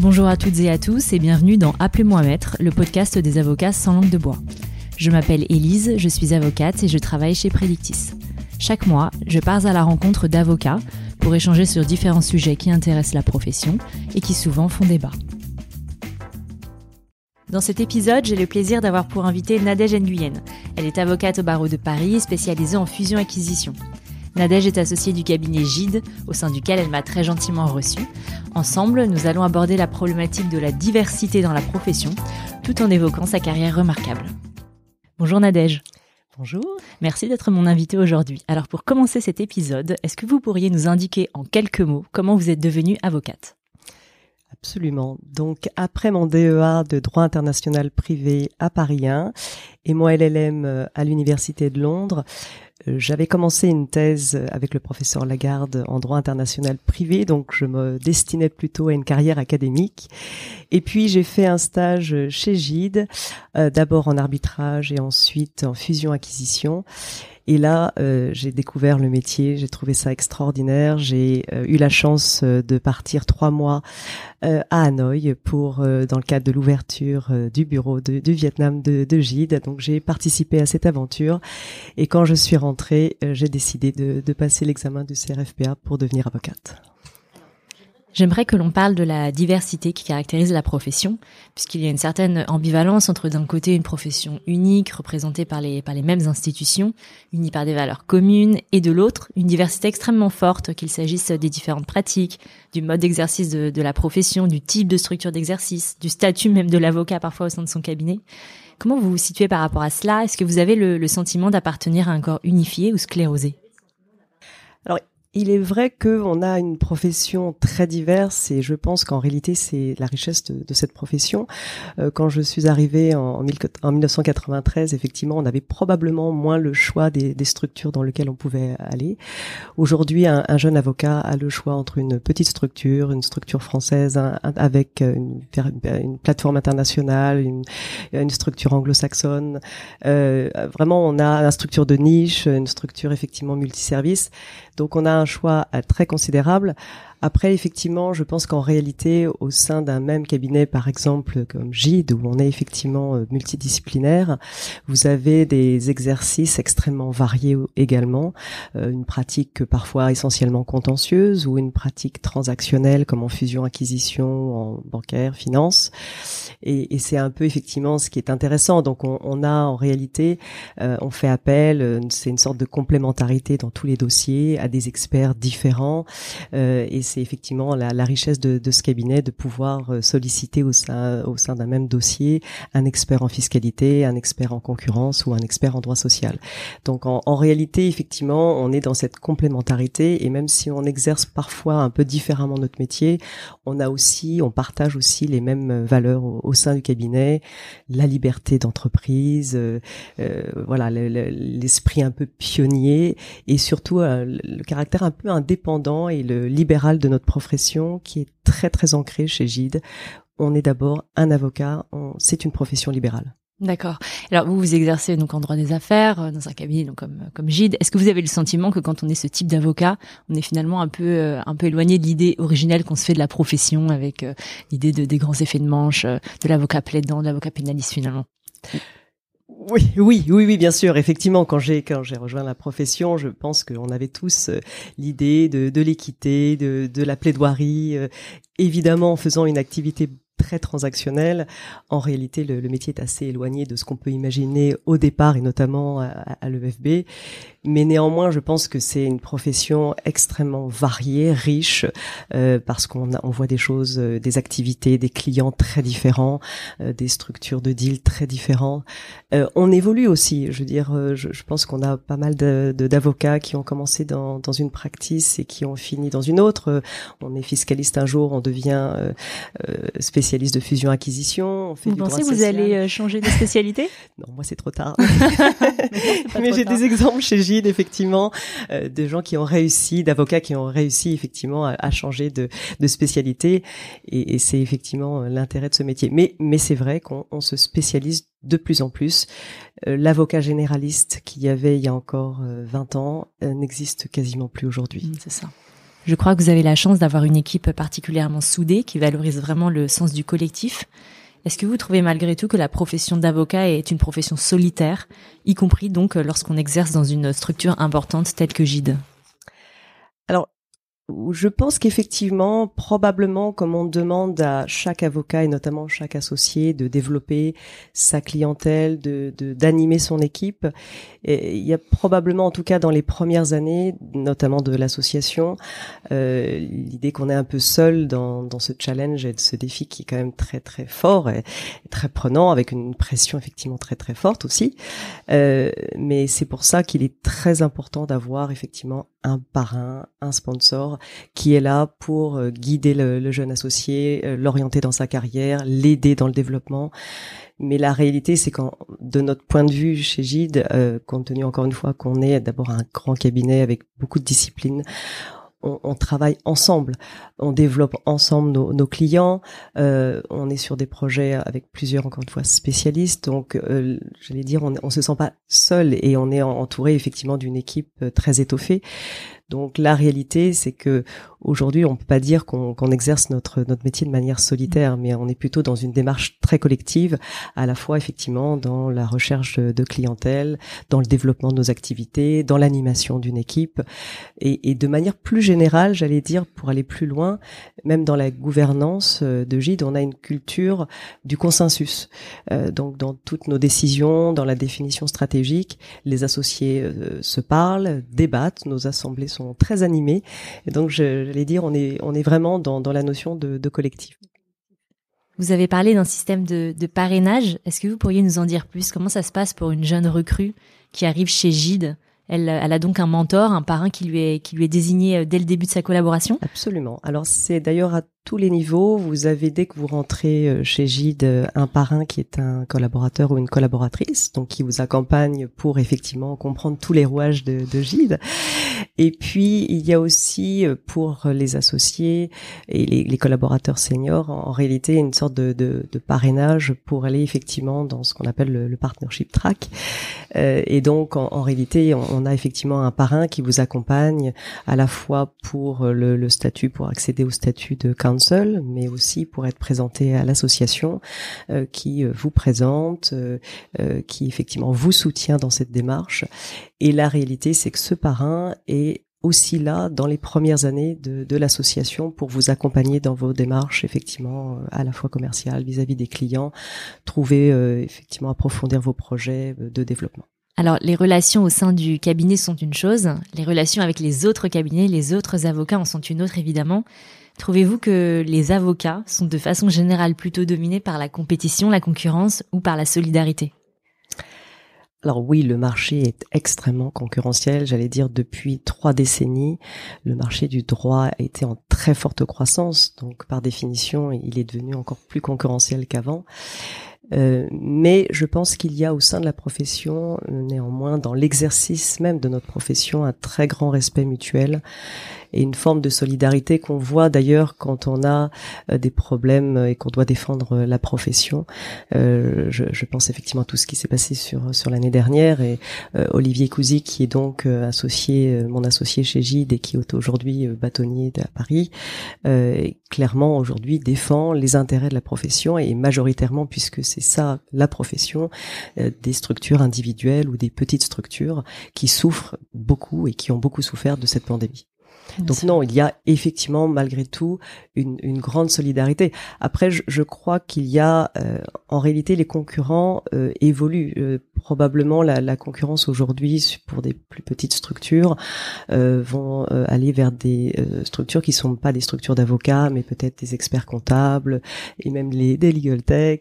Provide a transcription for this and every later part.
Bonjour à toutes et à tous et bienvenue dans Appelez-moi Maître, le podcast des avocats sans langue de bois. Je m'appelle Élise, je suis avocate et je travaille chez Predictis. Chaque mois, je pars à la rencontre d'avocats pour échanger sur différents sujets qui intéressent la profession et qui souvent font débat. Dans cet épisode, j'ai le plaisir d'avoir pour invité Nadège Nguyen. Elle est avocate au barreau de Paris, spécialisée en fusion-acquisition. Nadège est associée du cabinet Gide, au sein duquel elle m'a très gentiment reçue. Ensemble, nous allons aborder la problématique de la diversité dans la profession, tout en évoquant sa carrière remarquable. Bonjour Nadège. Bonjour. Merci d'être mon invité aujourd'hui. Alors pour commencer cet épisode, est-ce que vous pourriez nous indiquer en quelques mots comment vous êtes devenue avocate? Absolument. Donc après mon DEA de droit international privé à Paris 1 et mon LLM euh, à l'Université de Londres, j'avais commencé une thèse avec le professeur Lagarde en droit international privé, donc je me destinais plutôt à une carrière académique. Et puis j'ai fait un stage chez Gide, euh, d'abord en arbitrage et ensuite en fusion-acquisition. Et là, euh, j'ai découvert le métier, j'ai trouvé ça extraordinaire. J'ai euh, eu la chance euh, de partir trois mois à Hanoï pour, dans le cadre de l'ouverture du bureau du Vietnam de, de Gide. Donc j'ai participé à cette aventure. Et quand je suis rentrée, j'ai décidé de, de passer l'examen du CRFPA pour devenir avocate. J'aimerais que l'on parle de la diversité qui caractérise la profession, puisqu'il y a une certaine ambivalence entre d'un côté une profession unique, représentée par les, par les mêmes institutions, unie par des valeurs communes, et de l'autre, une diversité extrêmement forte, qu'il s'agisse des différentes pratiques, du mode d'exercice de, la profession, du type de structure d'exercice, du statut même de l'avocat parfois au sein de son cabinet. Comment vous vous situez par rapport à cela? Est-ce que vous avez le, sentiment d'appartenir à un corps unifié ou sclérosé? Il est vrai qu'on a une profession très diverse et je pense qu'en réalité c'est la richesse de, cette profession. Euh, quand je suis arrivée en, en, 1993, effectivement, on avait probablement moins le choix des, des structures dans lesquelles on pouvait aller. Aujourd'hui, un, un, jeune avocat a le choix entre une petite structure, une structure française un, avec une, une, plateforme internationale, une, une structure anglo-saxonne. Euh, vraiment, on a une structure de niche, une structure effectivement multiservice. Donc on a un choix euh, très considérable. Après, effectivement, je pense qu'en réalité, au sein d'un même cabinet, par exemple comme Gide, où on est effectivement euh, multidisciplinaire, vous avez des exercices extrêmement variés également, euh, une pratique parfois essentiellement contentieuse ou une pratique transactionnelle comme en fusion-acquisition, en bancaire, finance. Et, c'est un peu effectivement ce qui est intéressant. Donc, on, a en réalité, euh, on fait appel, c'est une sorte de complémentarité dans tous les dossiers à des experts différents. C'est effectivement la, la richesse de, de, ce cabinet de pouvoir euh, solliciter au sein, au sein d'un même dossier un expert en fiscalité, un expert en concurrence ou un expert en droit social. Donc en, en réalité, effectivement, on est dans cette complémentarité et même si on exerce parfois un peu différemment notre métier, on a aussi, on partage aussi les mêmes valeurs au, au sein du cabinet, la liberté d'entreprise, euh, euh, voilà, l'esprit un peu pionnier et surtout euh, le caractère un peu indépendant et le libéral de notre profession qui est très très ancré chez Gide. On est d'abord un avocat, c'est une profession libérale. D'accord. Alors vous vous exercez donc en droit des affaires euh, dans un cabinet donc comme comme Gide. Est-ce que vous avez le sentiment que quand on est ce type d'avocat, on est finalement un peu euh, un peu éloigné de l'idée originelle qu'on se fait de la profession avec euh, l'idée de des grands effets de manche, de l'avocat plaidant, de l'avocat pénaliste finalement? Oui, oui, oui, oui, bien sûr. Effectivement, quand j'ai quand j'ai rejoint la profession, je pense qu'on avait tous euh, l'idée de, de l'équité, de, de la plaidoirie, euh, évidemment en faisant une activité très transactionnelle. En réalité, le, métier est assez éloigné de ce qu'on peut imaginer au départ et notamment à, l'EFB. Mais néanmoins, je pense que c'est une profession extrêmement variée, riche, euh, parce qu'on on voit des choses, euh, des activités, des clients très différents, euh, des structures de deal très différents. Euh, on évolue aussi. Je veux dire, euh, je, je pense qu'on a pas mal d'avocats de, qui ont commencé dans, dans une practice et qui ont fini dans une autre. On est fiscaliste un jour, on devient spécialiste de fusion-acquisition. Vous pensez que vous allez changer de spécialité? Non, moi c'est trop tard. Mais j'ai des exemples chez effectivement, euh, de gens qui ont réussi, d'avocats qui ont réussi effectivement à, à changer de, de, spécialité, et, et c'est effectivement euh, l'intérêt de ce métier. Mais, mais c'est vrai qu'on se spécialise de plus en plus. Euh, L'avocat généraliste qu'il y avait il y a encore 20 euh, ans euh, n'existe quasiment plus aujourd'hui. Mmh, c'est ça. Je crois que vous avez la chance d'avoir une équipe particulièrement soudée qui valorise vraiment le sens du collectif. Est-ce que vous trouvez malgré tout que la profession d'avocat est une profession solitaire, y compris donc lorsqu'on exerce dans une structure importante telle que GIDE? Alors, je pense qu'effectivement, probablement, comme on demande à chaque avocat et notamment chaque associé de développer sa clientèle, de d'animer son équipe, il y a probablement, en tout cas dans les premières années, notamment de l'association, euh, l'idée qu'on est un peu seul dans, dans ce challenge et de ce défi qui est quand même très très fort et, très prenant, avec une pression effectivement très très forte aussi. Euh, mais c'est pour ça qu'il est très important d'avoir effectivement un parrain, un sponsor qui est là pour euh, guider le, jeune associé, euh, l'orienter dans sa carrière, l'aider dans le développement. Mais la réalité, c'est qu'en de notre point de vue chez Gide, euh, compte tenu encore une fois qu'on est d'abord un grand cabinet avec beaucoup de disciplines, on, travaille ensemble, on développe ensemble nos, clients, euh, on est sur des projets avec plusieurs encore une fois spécialistes, donc euh, j'allais dire on, on se sent pas seul et on est entouré effectivement d'une équipe euh, très étoffée. Donc la réalité, c'est que aujourd'hui, on peut pas dire qu'on exerce notre notre métier de manière solitaire, mais on est plutôt dans une démarche très collective, à la fois effectivement dans la recherche de clientèle, dans le développement de nos activités, dans l'animation d'une équipe, et, et, de manière plus générale, j'allais dire, pour aller plus loin, même dans la gouvernance euh, de Gide, on a une culture du consensus. Euh, donc dans toutes nos décisions, dans la définition stratégique, les associés euh, se parlent, débattent, nos assemblées sont très animés. Et donc, j'allais dire, on est, on est vraiment dans, dans la notion de, de collectif. Vous avez parlé d'un système de, de parrainage. Est-ce que vous pourriez nous en dire plus? Comment ça se passe pour une jeune recrue qui arrive chez Gide? Elle, elle, a donc un mentor, un parrain qui lui est qui lui est désigné euh, dès le début de sa collaboration? Absolument. Alors c'est d'ailleurs à tous les niveaux. Vous avez dès que vous rentrez euh, chez Gide euh, un parrain qui est un collaborateur ou une collaboratrice, donc qui vous accompagne pour effectivement comprendre tous les rouages de, de Gide. Et puis il y a aussi euh, pour les associés et les, collaborateurs seniors en, réalité une sorte de, parrainage pour aller effectivement dans ce qu'on appelle le, partnership track. Et donc en, réalité on, on, a effectivement un parrain qui vous accompagne à la fois pour le, le statut, pour accéder au statut de counsel, mais aussi pour être présenté à l'association euh, qui euh, vous présente, euh, qui effectivement vous soutient dans cette démarche. Et la réalité, c'est que ce parrain est aussi là dans les premières années de, de l'association pour vous accompagner dans vos démarches effectivement à la fois commerciales vis-à-vis des clients, trouver effectivement approfondir vos projets de développement. Alors, les relations au sein du cabinet sont une chose, les relations avec les autres cabinets, les autres avocats en sont une autre évidemment. Trouvez-vous que les avocats sont de façon générale plutôt dominés par la compétition, la concurrence ou par la solidarité? Alors oui, le marché est extrêmement concurrentiel. J'allais dire depuis trois décennies, le marché du droit a été en très forte croissance. Donc par définition, il est devenu encore plus concurrentiel qu'avant. Euh, mais je pense qu'il y a au sein de la profession, néanmoins, dans l'exercice même de notre profession, un très grand respect mutuel et une forme de solidarité qu'on voit d'ailleurs quand on a euh, des problèmes et qu'on doit défendre la profession. Euh, je, je, pense effectivement à tout ce qui s'est passé sur sur l'année dernière et euh, Olivier Cousy qui est donc associé, mon associé chez Gide et qui est aujourd'hui bâtonnier à Paris, clairement aujourd'hui défend les intérêts de la profession et majoritairement puisque c'est ça la profession, des structures individuelles ou des petites structures qui souffrent beaucoup et qui ont beaucoup souffert de cette pandémie. Donc non, il y a effectivement malgré tout une, une grande solidarité. Après, je, je crois qu'il y a euh, en réalité les concurrents euh, évoluent. Euh, probablement la, la concurrence aujourd'hui pour des plus petites structures vont aller vers des structures qui sont pas des structures d'avocats, mais peut-être des experts comptables et même les des legal tech.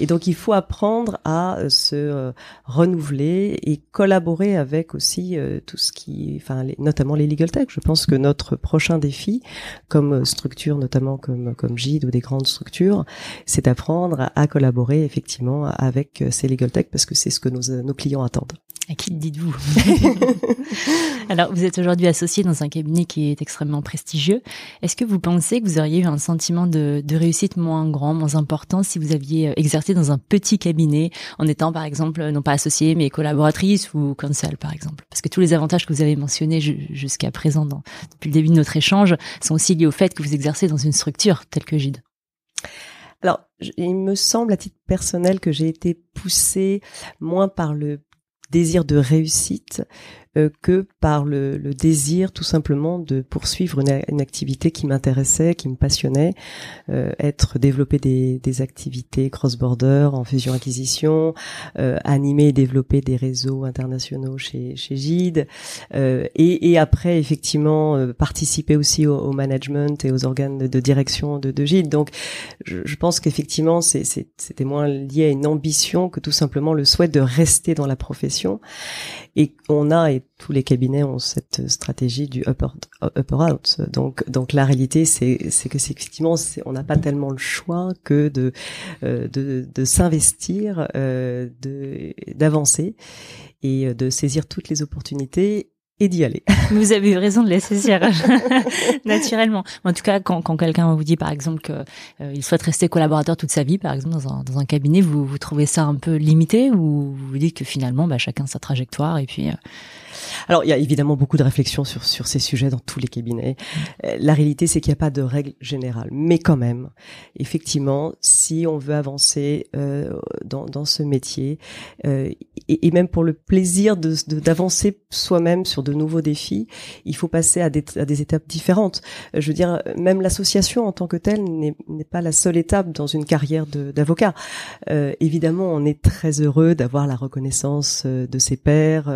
Et donc il faut apprendre à se renouveler et collaborer avec aussi tout ce qui, enfin notamment les legal tech. Je pense que notre prochain défi, comme structure notamment comme comme GIDE ou des grandes structures, c'est d'apprendre à, collaborer effectivement avec ces legal tech parce que c'est ce que nos, nos clients attendent. À qui dites-vous Alors, vous êtes aujourd'hui associé dans un cabinet qui est extrêmement prestigieux. Est-ce que vous pensez que vous auriez eu un sentiment de, réussite moins grand, moins important si vous aviez euh, exercé dans un petit cabinet en étant, par exemple, non pas associé, mais collaboratrice ou counsel, par exemple? Parce que tous les avantages que vous avez mentionnés jusqu'à présent, depuis le début de notre échange, sont aussi liés au fait que vous exercez dans une structure telle que Gide. Alors, il me semble à titre personnel que j'ai été poussée moins par le désir de réussite que par le, le, désir tout simplement de poursuivre une, une activité qui m'intéressait, qui me passionnait, euh, être développer des, des activités cross-border en fusion-acquisition, euh, animer et développer des réseaux internationaux chez, chez Gide, euh, et, et, après effectivement euh, participer aussi au, au, management et aux organes de, direction de, de, Gide. Donc je, je pense qu'effectivement c'était moins lié à une ambition que tout simplement le souhait de rester dans la profession. Et on a, tous les cabinets ont cette stratégie du upper, upper out. Donc, donc la réalité, c'est, c'est que c'est effectivement, on n'a pas tellement le choix que de, euh, de, de s'investir, euh, de, d'avancer et de saisir toutes les opportunités et d'y aller. Vous avez eu raison de les saisir naturellement. En tout cas, quand, quand quelqu'un vous dit par exemple qu'il euh, souhaite rester collaborateur toute sa vie, par exemple dans un, dans un cabinet, vous, vous trouvez ça un peu limité ou vous dites que finalement, bah, chacun sa trajectoire et puis. Euh, alors, il y a évidemment beaucoup de réflexions sur, sur ces sujets dans tous les cabinets. Euh, la réalité, c'est qu'il n'y a pas de règle générale. Mais quand même, effectivement, si on veut avancer euh, dans, dans ce métier, euh, et, et, même pour le plaisir d'avancer de, d'avancer soi-même sur de nouveaux défis, il faut passer à des, à des étapes différentes. Euh, je veux dire, même l'association en tant que telle n'est pas la seule étape dans une carrière d'avocat. Euh, évidemment, on est très heureux d'avoir la reconnaissance euh, de ses pairs,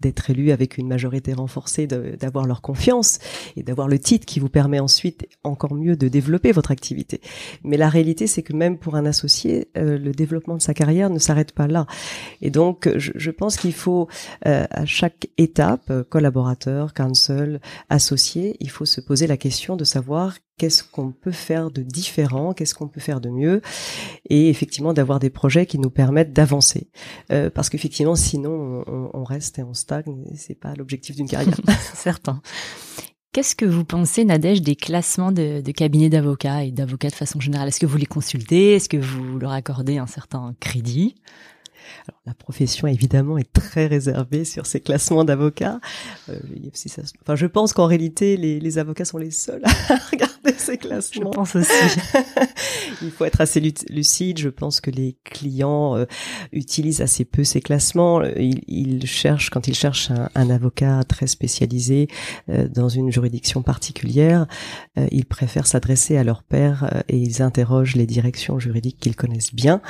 d'être avec une majorité renforcée, d'avoir leur confiance et d'avoir le titre qui vous permet ensuite encore mieux de développer votre activité. Mais la réalité, c'est que même pour un associé, euh, le développement de sa carrière ne s'arrête pas là. Et donc, je, je pense qu'il faut euh, à chaque étape, collaborateur, counsel, associé, il faut se poser la question de savoir qu'est-ce qu'on peut faire de différent, qu'est-ce qu'on peut faire de mieux, et effectivement d'avoir des projets qui nous permettent d'avancer. Euh, parce qu'effectivement, sinon, on, on, reste et on stagne, c'est pas l'objectif d'une carrière. Certain. Qu'est-ce que vous pensez, Nadège, des classements de, de cabinets d'avocats et d'avocats de façon générale? Est-ce que vous les consultez? Est-ce que vous leur accordez un certain crédit? Alors, la profession évidemment est très réservée sur ces classements d'avocats. Euh, enfin, je pense qu'en réalité, les, les, avocats sont les seuls à regarder ces classements. Je pense aussi. Il faut être assez lucide. Je pense que les clients euh, utilisent assez peu ces classements. Ils, ils cherchent, quand ils cherchent un, un avocat très spécialisé euh, dans une juridiction particulière, euh, ils préfèrent s'adresser à leur père euh, et ils interrogent les directions juridiques qu'ils connaissent bien.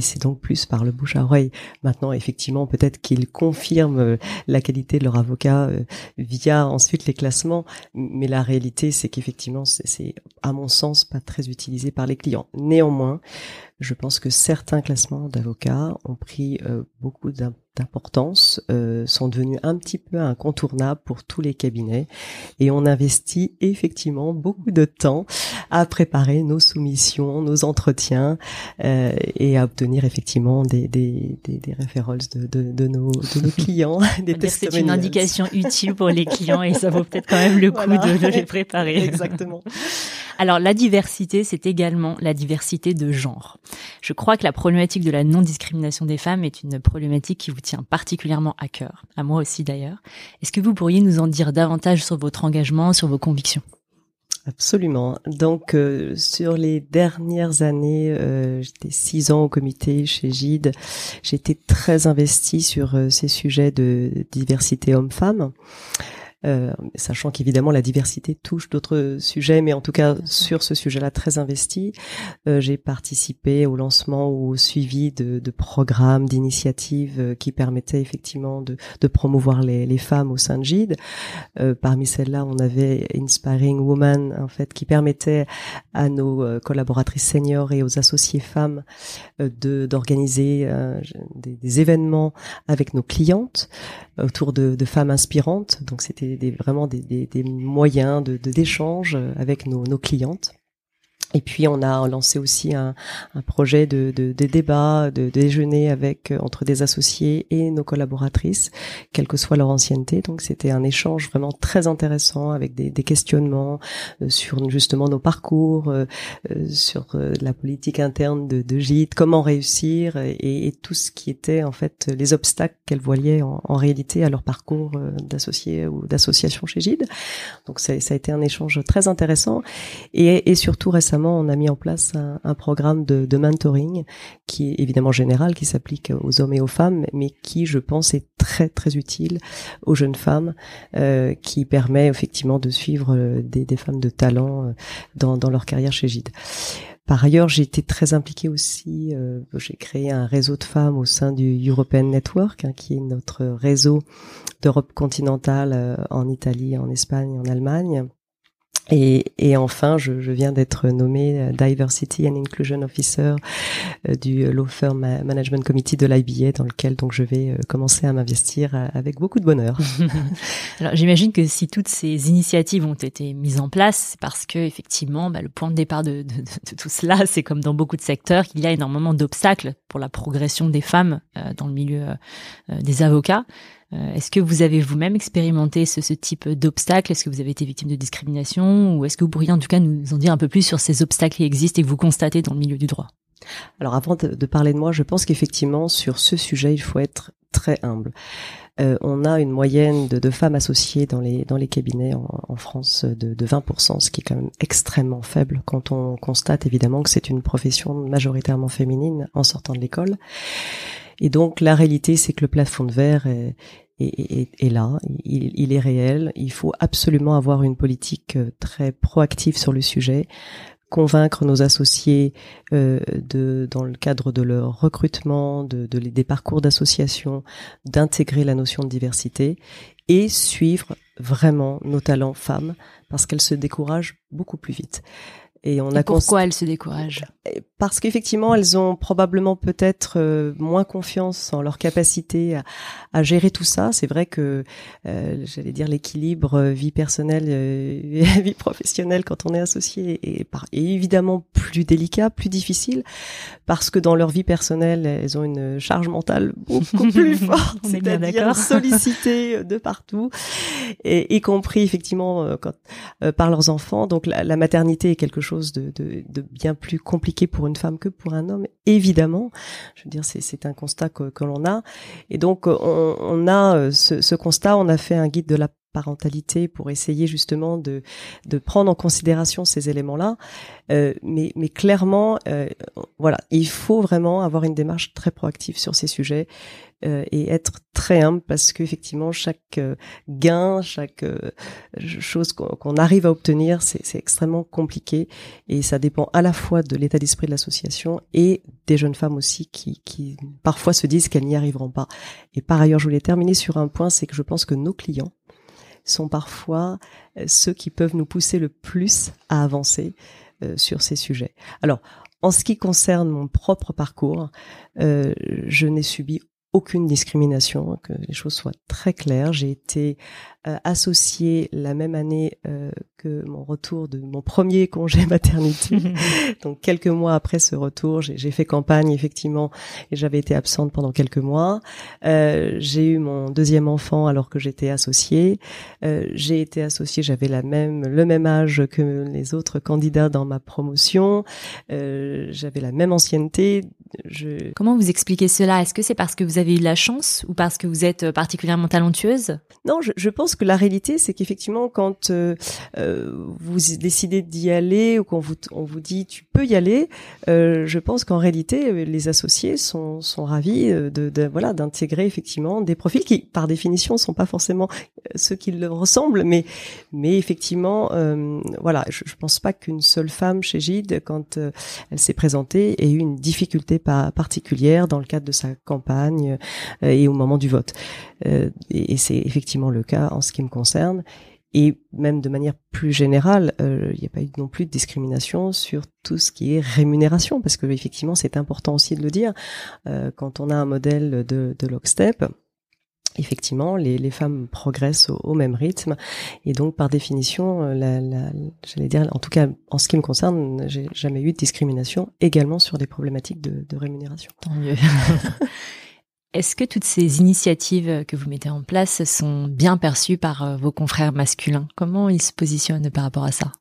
C'est donc plus par le bouche à oreille Maintenant, effectivement, peut-être qu'ils confirment euh, la qualité de leur avocat euh, via ensuite les classements, mais la réalité, c'est qu'effectivement, c'est à mon sens pas très utilisé par les clients. Néanmoins, je pense que certains classements d'avocats ont pris euh, beaucoup d'importance, euh, sont devenus un petit peu incontournables pour tous les cabinets et on investit effectivement beaucoup de temps à préparer nos soumissions, nos entretiens euh, et à obtenir effectivement des, des, des, des de, de, de, nos, de nos clients. C'est une indication utile pour les clients et ça vaut peut-être quand même le coup de, de les préparer. Exactement. Alors la diversité, c'est également la diversité de genre. Je crois que la problématique de la non-discrimination des femmes est une problématique qui vous tient particulièrement à cœur, à moi aussi d'ailleurs. Est-ce que vous pourriez nous en dire davantage sur votre engagement, sur vos convictions? Absolument. Donc, euh, sur les dernières années, euh, j'étais six ans au comité chez Gide. J'étais très investie sur euh, ces sujets de diversité homme-femme. Euh, sachant qu'évidemment la diversité touche d'autres sujets, mais en tout cas sur ce sujet-là très investi. Euh, j'ai participé au lancement ou au suivi de, de programmes, d'initiatives euh, qui permettaient effectivement de, de promouvoir les, les, femmes au sein de GID. parmi celles-là, on avait Inspiring Woman, en fait, qui permettait à nos collaboratrices seniors et aux associés femmes de d'organiser des, des, événements avec nos clientes autour de, de femmes inspirantes. Donc c'était des, vraiment des, moyens de d'échange avec nos, nos clientes. Et puis on a lancé aussi un, projet de, de, de, débat, de, déjeuner avec euh, entre des associés et nos collaboratrices, quelle que soit leur ancienneté. Donc c'était un échange vraiment très intéressant avec des, questionnements euh, sur justement nos parcours, euh, sur la politique interne de, de Gide, comment réussir et, tout ce qui était en fait les obstacles qu'elles voyaient en, réalité à leur parcours d'associés ou d'association chez Gide. Donc ça, a été un échange très intéressant et surtout récemment on a mis en place un, programme de, mentoring qui est évidemment général, qui s'applique aux hommes et aux femmes, mais qui, je pense, est très très utile aux jeunes femmes, euh, qui permet effectivement de suivre euh, des, femmes de talent euh, dans, leur carrière chez Gide. Par ailleurs, j'ai été très impliquée aussi. j'ai créé un réseau de femmes au sein du European Network, hein, qui est notre réseau d'Europe continentale en Italie, en Espagne, en Allemagne, et, et, enfin, je, je viens d'être nommée euh, Diversity and Inclusion Officer euh, du Law Firm Management Committee de l'IBA, dans lequel donc je vais euh, commencer à m'investir avec beaucoup de bonheur. Alors, j'imagine que si toutes ces initiatives ont été mises en place, c'est parce que effectivement, bah, le point de départ de, de, de, tout cela, c'est comme dans beaucoup de secteurs, qu'il y a énormément d'obstacles pour la progression des femmes dans le milieu des avocats. Euh, est-ce que vous avez vous-même expérimenté ce, type d'obstacles Est-ce que vous avez été victime de discrimination? Ou est-ce que vous pourriez en tout cas nous en dire un peu plus sur ces obstacles qui existent et que vous constatez dans le milieu du droit? Alors avant de, parler de moi, je pense qu'effectivement sur ce sujet, il faut être très humble. Euh, on a une moyenne de, femmes associées dans les dans les cabinets en, France de, de 20%, ce qui est quand même extrêmement faible quand on constate évidemment que c'est une profession majoritairement féminine en sortant de l'école. Et donc la réalité, c'est que le plafond de verre est, là, il, est réel. Il faut absolument avoir une politique euh, très proactive sur le sujet, convaincre nos associés euh, de, dans le cadre de leur recrutement, de, de des parcours d'association, d'intégrer la notion de diversité et suivre vraiment nos talents femmes parce qu'elles se découragent beaucoup plus vite. Et on a pourquoi elles se découragent? Parce qu'effectivement, elles ont probablement peut-être euh, moins confiance en leur capacité à, à gérer tout ça. C'est vrai que, euh, j'allais dire, l'équilibre euh, vie personnelle, euh, vie professionnelle quand on est associé est, est, évidemment plus délicat, plus difficile, parce que dans leur vie personnelle, elles ont une charge mentale beaucoup plus forte, c'est-à-dire sollicitées de partout, et y compris effectivement quand, par leurs enfants. Donc la, la maternité est quelque chose de, bien plus compliqué pour une femme que pour un homme, évidemment. Je veux dire, c'est un constat que, l'on a. Et donc, on, a euh, ce, constat, on a fait un guide de la parentalité pour essayer justement de, de prendre en considération ces éléments-là. Euh, mais, mais clairement, euh, voilà, il faut vraiment avoir une démarche très proactive sur ces sujets euh, et être très humble parce qu'effectivement chaque euh, gain, chaque euh, chose qu'on arrive à obtenir, c'est extrêmement compliqué et ça dépend à la fois de l'état d'esprit de l'association et des jeunes femmes aussi qui, qui parfois se disent qu'elles n'y arriveront pas. Et par ailleurs, je voulais terminer sur un point, c'est que je pense que nos clients sont parfois ceux qui peuvent nous pousser le plus à avancer sur ces sujets. Alors, en ce qui concerne mon propre parcours, euh, je n'ai subi aucune discrimination, que les choses soient très claires. J'ai été euh, associée la même année euh, que mon retour de mon premier congé maternité. Donc quelques mois après ce retour, j'ai fait campagne effectivement et j'avais été absente pendant quelques mois. Euh, j'ai eu mon deuxième enfant alors que j'étais associée. Euh, j'ai été associée, j'avais la même le même âge que les autres candidats dans ma promotion. Euh, j'avais la même ancienneté. Je... Comment vous expliquez cela? Est-ce que c'est parce que vous avez eu de la chance ou parce que vous êtes particulièrement talentueuse? Non, je, je pense que la réalité, c'est qu'effectivement, quand euh, euh, vous décidez d'y aller ou qu'on vous, on vous dit tu peux y aller, euh, je pense qu'en réalité, les associés sont, sont ravis de, de voilà d'intégrer effectivement des profils qui, par définition, sont pas forcément ceux qui leur ressemblent, mais mais effectivement, voilà, je, je pense pas qu'une seule femme chez Gide, quand elle s'est présentée, ait eu une difficulté pas particulière dans le cadre de sa campagne et au moment du vote. et, et c'est effectivement le cas en ce qui me concerne. Et même de manière plus générale, euh, il n'y a pas eu non plus de discrimination sur tout ce qui est rémunération, parce que effectivement c'est important aussi de le dire. Euh, quand on a un modèle de, de lockstep, effectivement, les, les, femmes progressent au, même rythme, et donc par définition, euh, la, la, j'allais dire, en tout cas en ce qui me concerne, j'ai jamais eu de discrimination, également sur des problématiques de, de rémunération. Tant mieux. Est-ce que toutes ces initiatives que vous mettez en place sont bien perçues par euh, vos confrères masculins? Comment ils se positionnent par rapport à ça?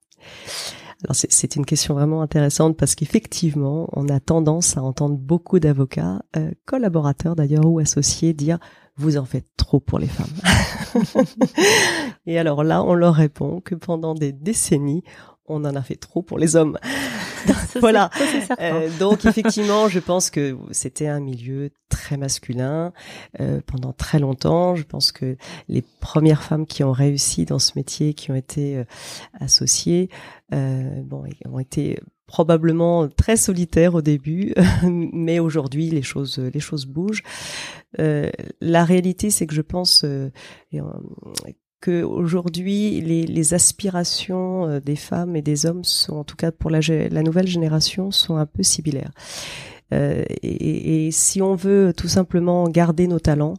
C'est une question vraiment intéressante parce qu'effectivement, on a tendance à entendre beaucoup d'avocats, euh, collaborateurs d'ailleurs ou associés, dire vous en faites trop pour les femmes. Et alors là, on leur répond que pendant des décennies, on en a fait trop pour les hommes. voilà. Euh, donc effectivement, je pense que c'était un milieu très masculin euh, pendant très longtemps. Je pense que les premières femmes qui ont réussi dans ce métier, qui ont été euh, associées, bon, ont été probablement très solitaires au début, mais aujourd'hui les choses les choses bougent. la réalité, c'est que je pense aujourd'hui les, aspirations euh, des femmes et des hommes sont, en tout cas pour la, nouvelle génération, sont un peu similaires. Euh, et, si on veut tout simplement garder nos talents,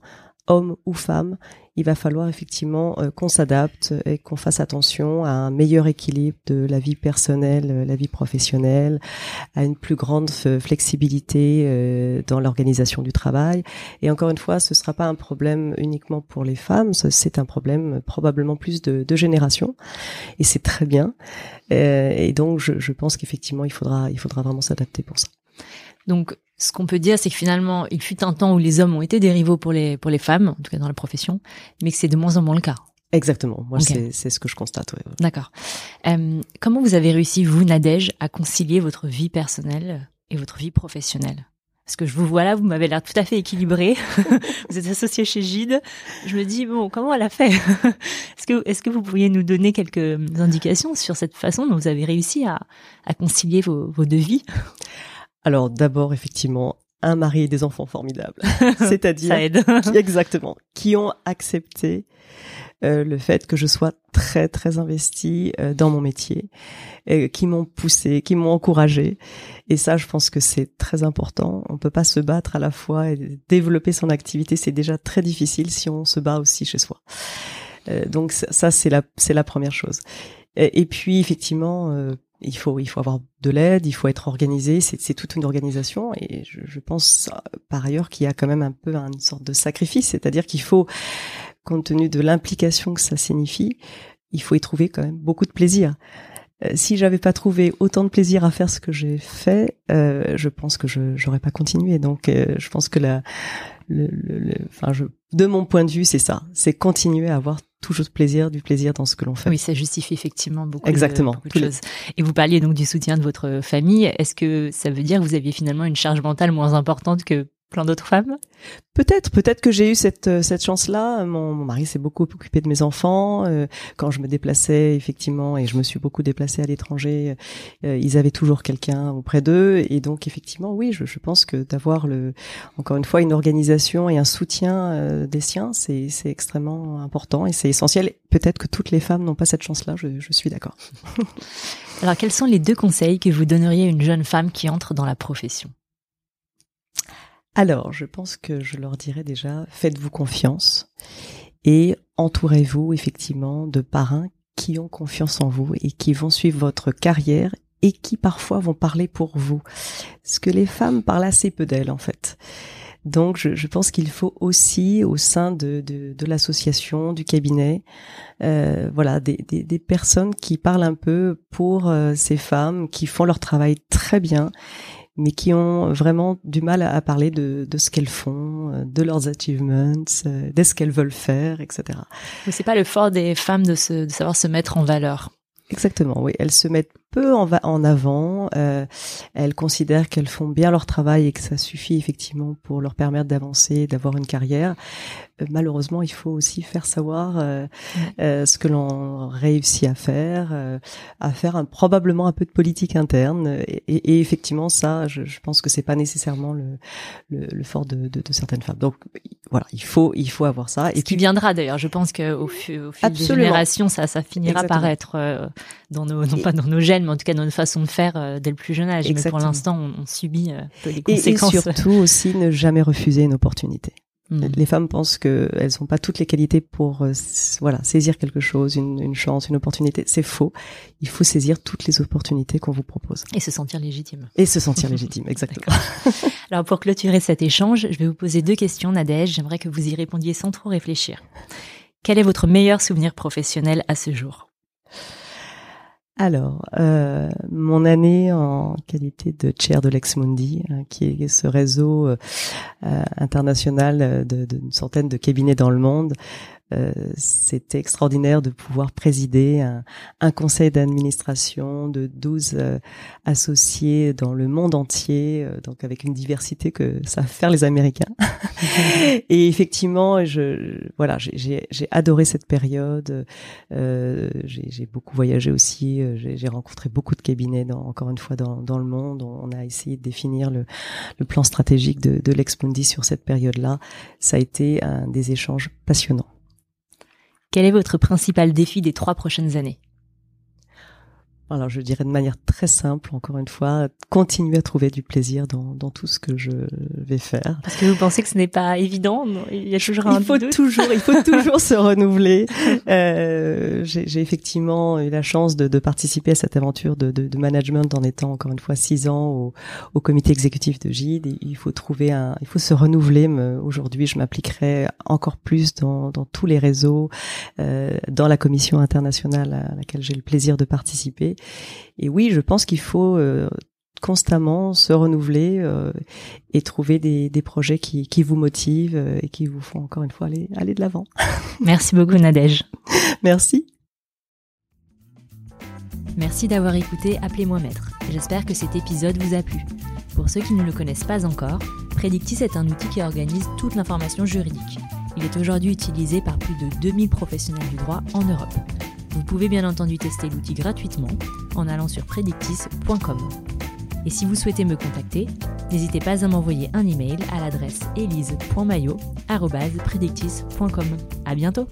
hommes ou femmes, il va falloir effectivement euh, qu'on s'adapte et qu'on fasse attention à un meilleur équilibre de la vie personnelle, euh, la vie professionnelle, à une plus grande flexibilité euh, dans l'organisation du travail. Et encore une fois, ce ne sera pas un problème uniquement pour les femmes, c'est un problème probablement plus de, de génération, et c'est très bien. et donc, je, je pense qu'effectivement, il faudra, il faudra vraiment s'adapter pour ça. Donc, ce qu'on peut dire, c'est que finalement, il fut un temps où les hommes ont été des rivaux pour les pour les femmes, en tout cas dans la profession, mais que c'est de moins en moins le cas. Exactement. Moi, c'est c'est ce que je constate. D'accord. Euh, comment vous avez réussi, vous, Nadège, à concilier votre vie personnelle et votre vie professionnelle? Parce que je vous vois là, vous m'avez l'air tout à fait équilibré. vous êtes associé chez Gide. Je me dis bon, comment elle a fait? Est-ce que est-ce que vous pourriez nous donner quelques indications sur cette façon dont vous avez réussi à à concilier vos vos deux vies? Alors d'abord, effectivement, un mari et des enfants formidables. C'est-à-dire, exactement, qui ont accepté euh, le fait que je sois très très investie euh, dans mon métier, et qui m'ont poussé, qui m'ont encouragé. Et ça, je pense que c'est très important. On peut pas se battre à la fois et développer son activité, c'est déjà très difficile si on se bat aussi chez soi. Euh, donc ça, c'est la c'est la première chose. Et, puis effectivement, il faut il faut avoir de l'aide, il faut être organisé, c'est toute une organisation et je, je pense par ailleurs qu'il y a quand même un peu une sorte de sacrifice, c'est-à-dire qu'il faut compte tenu de l'implication que ça signifie, il faut y trouver quand même beaucoup de plaisir. Euh, si j'avais pas trouvé autant de plaisir à faire ce que j'ai fait, euh, je pense que je j'aurais pas continué. Donc, euh, je pense que la, le, le, enfin, je, de mon point de vue, c'est ça, c'est continuer à avoir toujours plaisir, du plaisir dans ce que l'on fait. Oui, ça justifie effectivement beaucoup, Exactement, de, beaucoup de choses. Et vous parliez donc du soutien de votre famille. Est-ce que ça veut dire que vous aviez finalement une charge mentale moins importante que plein d'autres femmes Peut-être, peut-être que j'ai eu cette euh, cette chance-là. Mon, mari s'est beaucoup occupé de mes enfants. Euh, quand je me déplaçais, effectivement, et je me suis beaucoup déplacée à l'étranger, euh, ils avaient toujours quelqu'un auprès d'eux. Et donc, effectivement, oui, je, je pense que d'avoir le, encore une fois, une organisation et un soutien des siens, c'est c'est extrêmement important et c'est essentiel. Peut-être que toutes les femmes n'ont pas cette chance-là. Je, je suis d'accord. Alors, quels sont les deux conseils que vous donneriez à une jeune femme qui entre dans la profession? Alors, je pense que je leur dirais déjà, faites-vous confiance et entourez-vous effectivement de parrains qui ont confiance en vous et qui vont suivre votre carrière et qui parfois vont parler pour vous. Parce que les femmes parlent assez peu d'elles en fait. Donc je, pense qu'il faut aussi au sein de, de, l'association, du cabinet, euh, voilà, des, des, personnes qui parlent un peu pour euh, ces femmes, qui font leur travail très bien mais qui ont vraiment du mal à, parler de, de ce qu'elles font, euh, de leurs achievements, euh, de ce qu'elles veulent faire, etc. Mais c'est pas le fort des femmes de, se, de savoir se mettre en valeur. Exactement, oui. Elles se mettent peu en, en avant. Euh, elles considèrent qu'elles font bien leur travail et que ça suffit effectivement pour leur permettre d'avancer, d'avoir une carrière. Euh, malheureusement, il faut aussi faire savoir euh, euh ce que l'on réussit à faire, à faire un, probablement un peu de politique interne. Et, et, effectivement, ça, je, je, pense que c'est pas nécessairement le, le, le fort de, de, de, certaines femmes. Donc voilà, il faut il faut avoir ça. Et ce qui viendra d'ailleurs. Je pense qu'au au fil des générations, ça ça finira par être dans nos non pas dans nos gènes, mais en tout cas nos façons de faire dès le plus jeune âge. Mais pour l'instant, on, on, subit les conséquences. Et, et surtout aussi ne jamais refuser une opportunité Hmm. Les femmes pensent qu'elles n'ont pas toutes les qualités pour euh, voilà saisir quelque chose, une, une chance, une opportunité. C'est faux. Il faut saisir toutes les opportunités qu'on vous propose. Et se sentir légitime. Et se sentir légitime, exactement. Alors pour clôturer cet échange, je vais vous poser deux questions, Nadège. J'aimerais que vous y répondiez sans trop réfléchir. Quel est votre meilleur souvenir professionnel à ce jour? Alors, euh, mon année en qualité de chair de l'Exmundi, hein, qui est ce réseau euh, international d'une centaine de cabinets dans le monde, euh, c'était extraordinaire de pouvoir présider un, un conseil d'administration de 12 euh, associés dans le monde entier, euh, donc avec une diversité que ça va faire les Américains. et effectivement, je, voilà, j'ai adoré cette période. j'ai beaucoup voyagé aussi. J'ai rencontré beaucoup de cabinets, dans, encore une fois, dans, dans, le monde. On a essayé de définir le, le plan stratégique de, de l'Expondi sur cette période-là. Ça a été un des échanges passionnants. Quel est votre principal défi des trois prochaines années? Alors je dirais de manière très simple, encore une fois, continuer à trouver du plaisir dans, dans tout ce que je vais faire. Parce que vous pensez que ce n'est pas évident Il y a toujours un il faut toujours, il faut toujours se renouveler. Euh, J'ai effectivement eu la chance de, de, participer à cette aventure de, de, de, management en étant encore une fois six ans au, au comité exécutif de GIDE. il faut trouver un, il faut se renouveler. Aujourd'hui, je m'appliquerai encore plus dans, dans tous les réseaux, euh, dans la commission internationale à laquelle j'ai le plaisir de participer et oui, je pense qu'il faut euh, constamment se renouveler euh, et trouver des, projets qui, vous motivent euh, et qui vous font encore une fois aller, aller de l'avant. Merci beaucoup Nadège. Merci. Merci d'avoir écouté Appelez-moi maître. J'espère que cet épisode vous a plu. Pour ceux qui ne le connaissent pas encore, Predictis est un outil qui organise toute l'information juridique. Il est aujourd'hui utilisé par plus de 2000 professionnels du droit en Europe. Vous pouvez bien entendu tester l'outil gratuitement en allant sur predictis.com. Et si vous souhaitez me contacter, n'hésitez pas à m'envoyer un email à l'adresse elise.mayo.predictis.com. À bientôt!